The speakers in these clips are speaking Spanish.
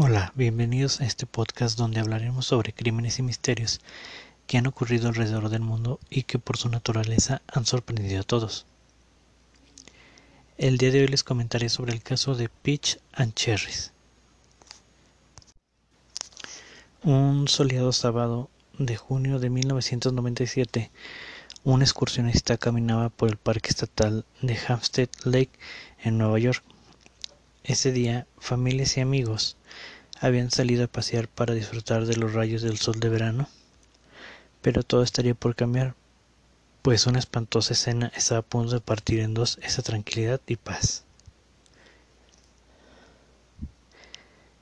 Hola, bienvenidos a este podcast donde hablaremos sobre crímenes y misterios que han ocurrido alrededor del mundo y que por su naturaleza han sorprendido a todos. El día de hoy les comentaré sobre el caso de Peach and Cherries. Un soleado sábado de junio de 1997, un excursionista caminaba por el Parque Estatal de Hampstead Lake en Nueva York. Ese día, familias y amigos habían salido a pasear para disfrutar de los rayos del sol de verano. Pero todo estaría por cambiar, pues una espantosa escena estaba a punto de partir en dos esa tranquilidad y paz.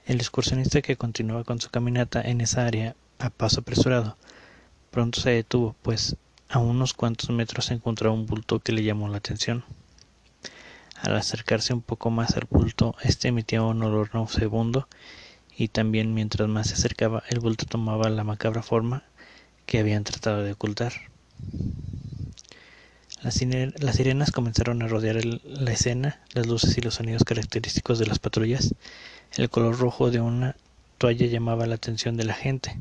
El excursionista que continuaba con su caminata en esa área a paso apresurado, pronto se detuvo, pues a unos cuantos metros se encontraba un bulto que le llamó la atención. Al acercarse un poco más al bulto, este emitía un olor nauseabundo y también mientras más se acercaba el bulto tomaba la macabra forma que habían tratado de ocultar. Las, sirenas comenzaron a rodear la escena, las luces y los sonidos característicos de las patrullas. El color rojo de una toalla llamaba la atención de la gente,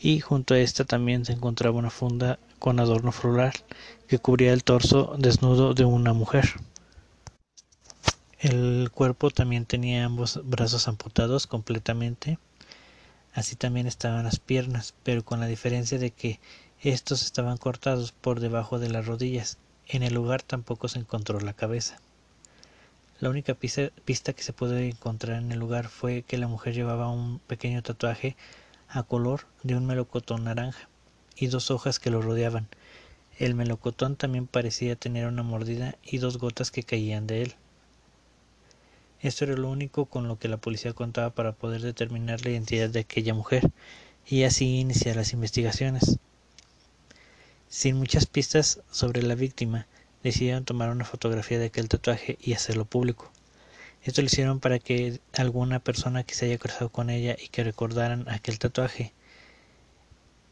y junto a esta también se encontraba una funda con adorno floral que cubría el torso desnudo de una mujer. El cuerpo también tenía ambos brazos amputados completamente. Así también estaban las piernas, pero con la diferencia de que estos estaban cortados por debajo de las rodillas. En el lugar tampoco se encontró la cabeza. La única pista, que se pudo encontrar en el lugar fue que la mujer llevaba un pequeño tatuaje a color de un melocotón naranja y dos hojas que lo rodeaban. El melocotón también parecía tener una mordida y dos gotas que caían de él. Esto era lo único con lo que la policía contaba para poder determinar la identidad de aquella mujer y así iniciar las investigaciones. Sin muchas pistas sobre la víctima, decidieron tomar una fotografía de aquel tatuaje y hacerlo público. Esto lo hicieron para que alguna persona que se haya cruzado con ella y que recordaran aquel tatuaje.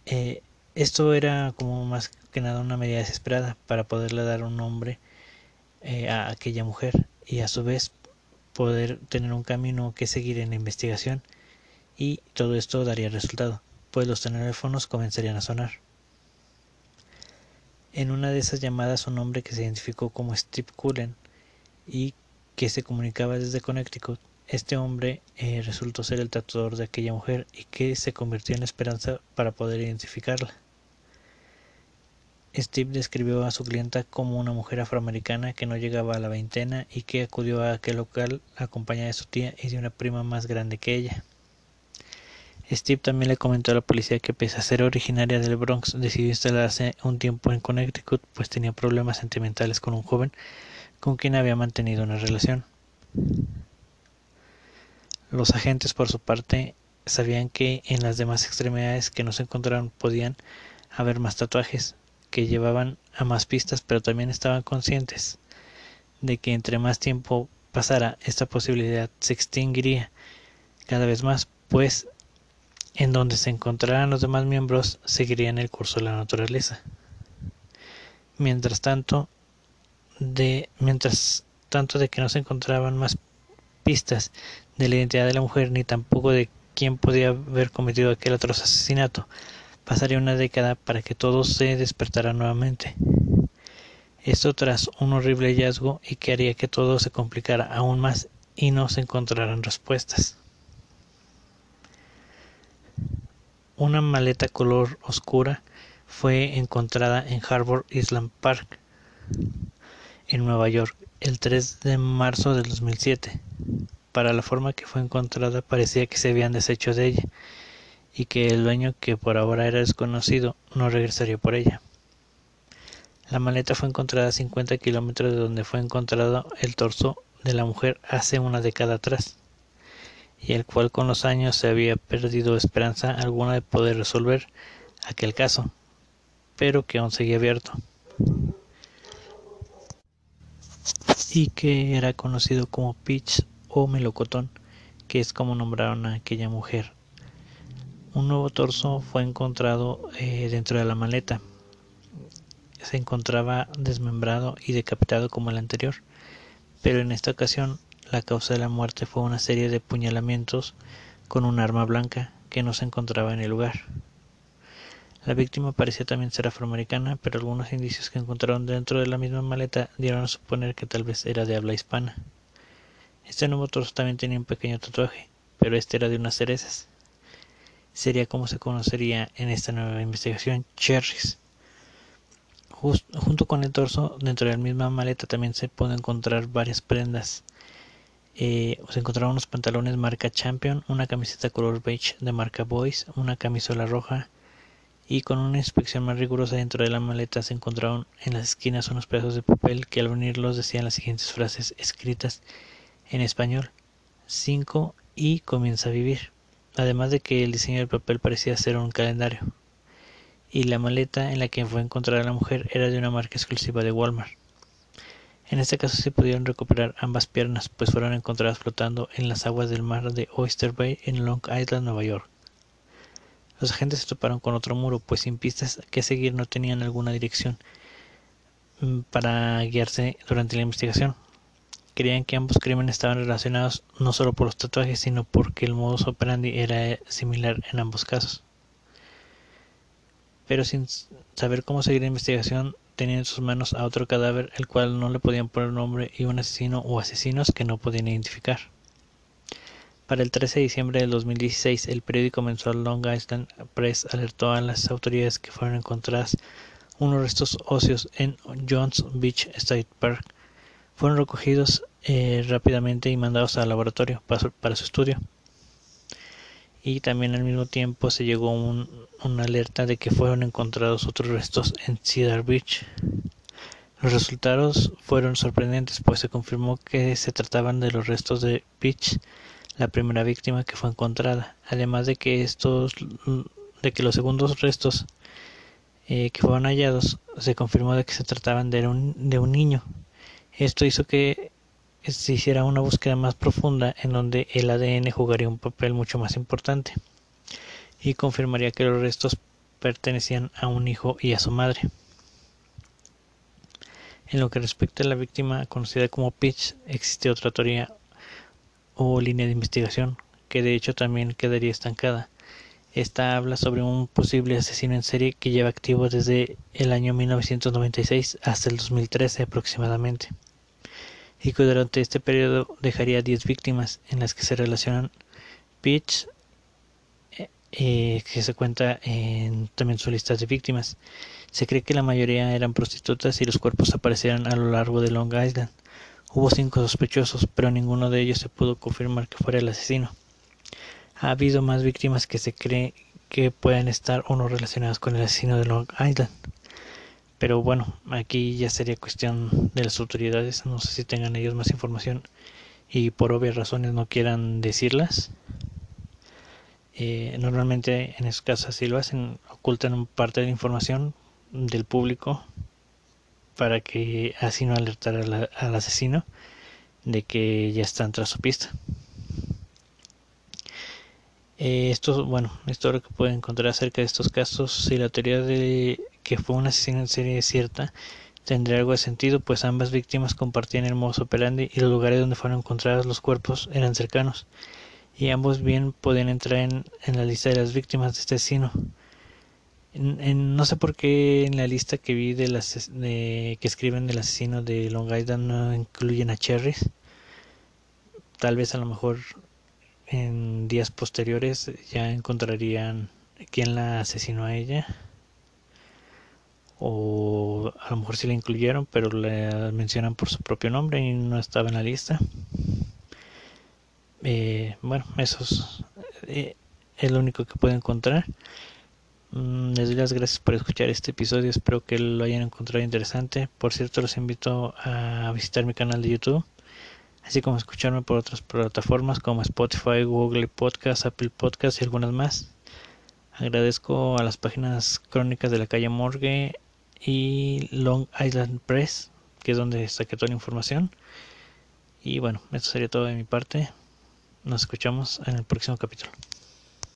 Eh, esto era como más que nada una medida desesperada para poderle dar un nombre eh, a aquella mujer y a su vez poder tener un camino que seguir en la investigación y todo esto daría resultado, pues los teléfonos comenzarían a sonar. En una de esas llamadas un hombre que se identificó como Steve Cullen y que se comunicaba desde Connecticut, este hombre eh, resultó ser el tatuador de aquella mujer y que se convirtió en esperanza para poder identificarla. Steve describió a su clienta como una mujer afroamericana que no llegaba a la veintena y que acudió a aquel local acompañada de su tía y de una prima más grande que ella. Steve también le comentó a la policía que pese a ser originaria del Bronx decidió instalarse un tiempo en Connecticut pues tenía problemas sentimentales con un joven con quien había mantenido una relación. Los agentes por su parte sabían que en las demás extremidades que no se encontraron podían haber más tatuajes, que llevaban a más pistas, pero también estaban conscientes de que entre más tiempo pasara, esta posibilidad se extinguiría cada vez más, pues en donde se encontraran los demás miembros seguirían el curso de la naturaleza. Mientras tanto, de mientras tanto de que no se encontraban más pistas de la identidad de la mujer ni tampoco de quién podía haber cometido aquel atroz asesinato, Pasaría una década para que todo se despertara nuevamente. Esto tras un horrible hallazgo y que haría que todo se complicara aún más y no se encontraran respuestas. Una maleta color oscura fue encontrada en Harbor Island Park, en Nueva York, el 3 de marzo del 2007. Para la forma que fue encontrada parecía que se habían deshecho de ella y que el dueño, que por ahora era desconocido, no regresaría por ella. La maleta fue encontrada a 50 kilómetros de donde fue encontrado el torso de la mujer hace una década atrás, y el cual con los años se había perdido esperanza alguna de poder resolver aquel caso, pero que aún seguía abierto, y que era conocido como Pitch o Melocotón, que es como nombraron a aquella mujer un nuevo torso fue encontrado eh, dentro de la maleta. Se encontraba desmembrado y decapitado como el anterior, pero en esta ocasión la causa de la muerte fue una serie de puñalamientos con un arma blanca que no se encontraba en el lugar. La víctima parecía también ser afroamericana, pero algunos indicios que encontraron dentro de la misma maleta dieron a suponer que tal vez era de habla hispana. Este nuevo torso también tenía un pequeño tatuaje, pero este era de unas cerezas. Sería como se conocería en esta nueva investigación, cherries. junto con el torso, dentro de la misma maleta también se pueden encontrar varias prendas. Eh, se encontraron unos pantalones marca Champion, una camiseta color beige de marca Boys, una camisola roja, y con una inspección más rigurosa dentro de la maleta se encontraron en las esquinas unos pedazos de papel que al unirlos decían las siguientes frases escritas en español 5 y comienza a vivir, además de que el diseño del papel parecía ser un calendario, y la maleta en la que fue encontrada la mujer era de una marca exclusiva de Walmart. En este caso se pudieron recuperar ambas piernas, pues fueron encontradas flotando en las aguas del mar de Oyster Bay en Long Island, Nueva York. Los agentes se toparon con otro muro, pues sin pistas que seguir no tenían alguna dirección mm, para guiarse durante la investigación. Creían que ambos crímenes estaban relacionados no solo por los tatuajes, sino porque el modus operandi era similar en ambos casos. Pero sin saber cómo seguir la investigación, tenían en sus manos a otro cadáver, el cual no le podían poner nombre, y un asesino o asesinos que no podían identificar. Para el 13 de diciembre del 2016, el periódico mensual Long Island Press alertó a las autoridades que fueron encontradas unos restos óseos en Jones Beach State Park. Fueron recogidos eh, rápidamente y mandados al laboratorio para su, estudio. Y también al mismo tiempo se llegó un, una alerta de que fueron encontrados otros restos en Cedar Beach. Los resultados fueron sorprendentes, pues se confirmó que se trataban de los restos de Beach la primera víctima que fue encontrada, además de que estos de que los segundos restos eh, que fueron hallados se confirmó de que se trataban de un, de un niño. Esto hizo que se hiciera una búsqueda más profunda en donde el ADN jugaría un papel mucho más importante y confirmaría que los restos pertenecían a un hijo y a su madre. En lo que respecta a la víctima conocida como Pitch, existe otra teoría o línea de investigación, que de hecho también quedaría estancada. Esta habla sobre un posible asesino en serie que lleva activo desde el año 1996 hasta el 2013 aproximadamente, y que durante este periodo dejaría 10 víctimas en las que se relacionan Pitch, eh, eh, que se cuenta en también su lista de víctimas. Se cree que la mayoría eran prostitutas y los cuerpos aparecieran a lo largo de Long Island Hubo cinco sospechosos, pero ninguno de ellos se pudo confirmar que fuera el asesino. Ha habido más víctimas que se cree que puedan estar o no relacionadas con el asesino de Long Island. Pero bueno, aquí ya sería cuestión de las autoridades. No sé si tengan ellos más información y por obvias razones no quieran decirlas. Eh, normalmente en esos casos así lo hacen, ocultan parte de la información del público para que así no alertar al asesino de que ya están tras su pista. Eh, esto, bueno, esto es lo que pueden encontrar acerca de estos casos. Si la teoría de que fue un asesino en serie cierta, tendría algo de sentido, pues ambas víctimas compartían el modus operandi y los lugares donde fueron encontrados los cuerpos eran cercanos, y ambos bien podían entrar en, en la lista de las víctimas de este asesino no sé por qué en la lista que vi de las de, que escriben del asesino de Long Island no incluyen a Cherries. Tal vez a lo mejor en días posteriores ya encontrarían quién la asesinó a ella. O a lo mejor sí la incluyeron, pero la mencionan por su propio nombre y no estaba en la lista. Eh, bueno, eso es, eh, es lo único que puedo encontrar. Mm, les doy las gracias por escuchar este episodio, espero que lo hayan encontrado interesante. Por cierto, los invito a visitar mi canal de YouTube, así como escucharme por otras plataformas como Spotify, Google Podcast, Apple Podcast y algunas más. Agradezco a las páginas crónicas de la calle Morgue y Long Island Press, que es donde saqué toda la información. Y bueno, esto sería todo de mi parte. Nos escuchamos en el próximo capítulo.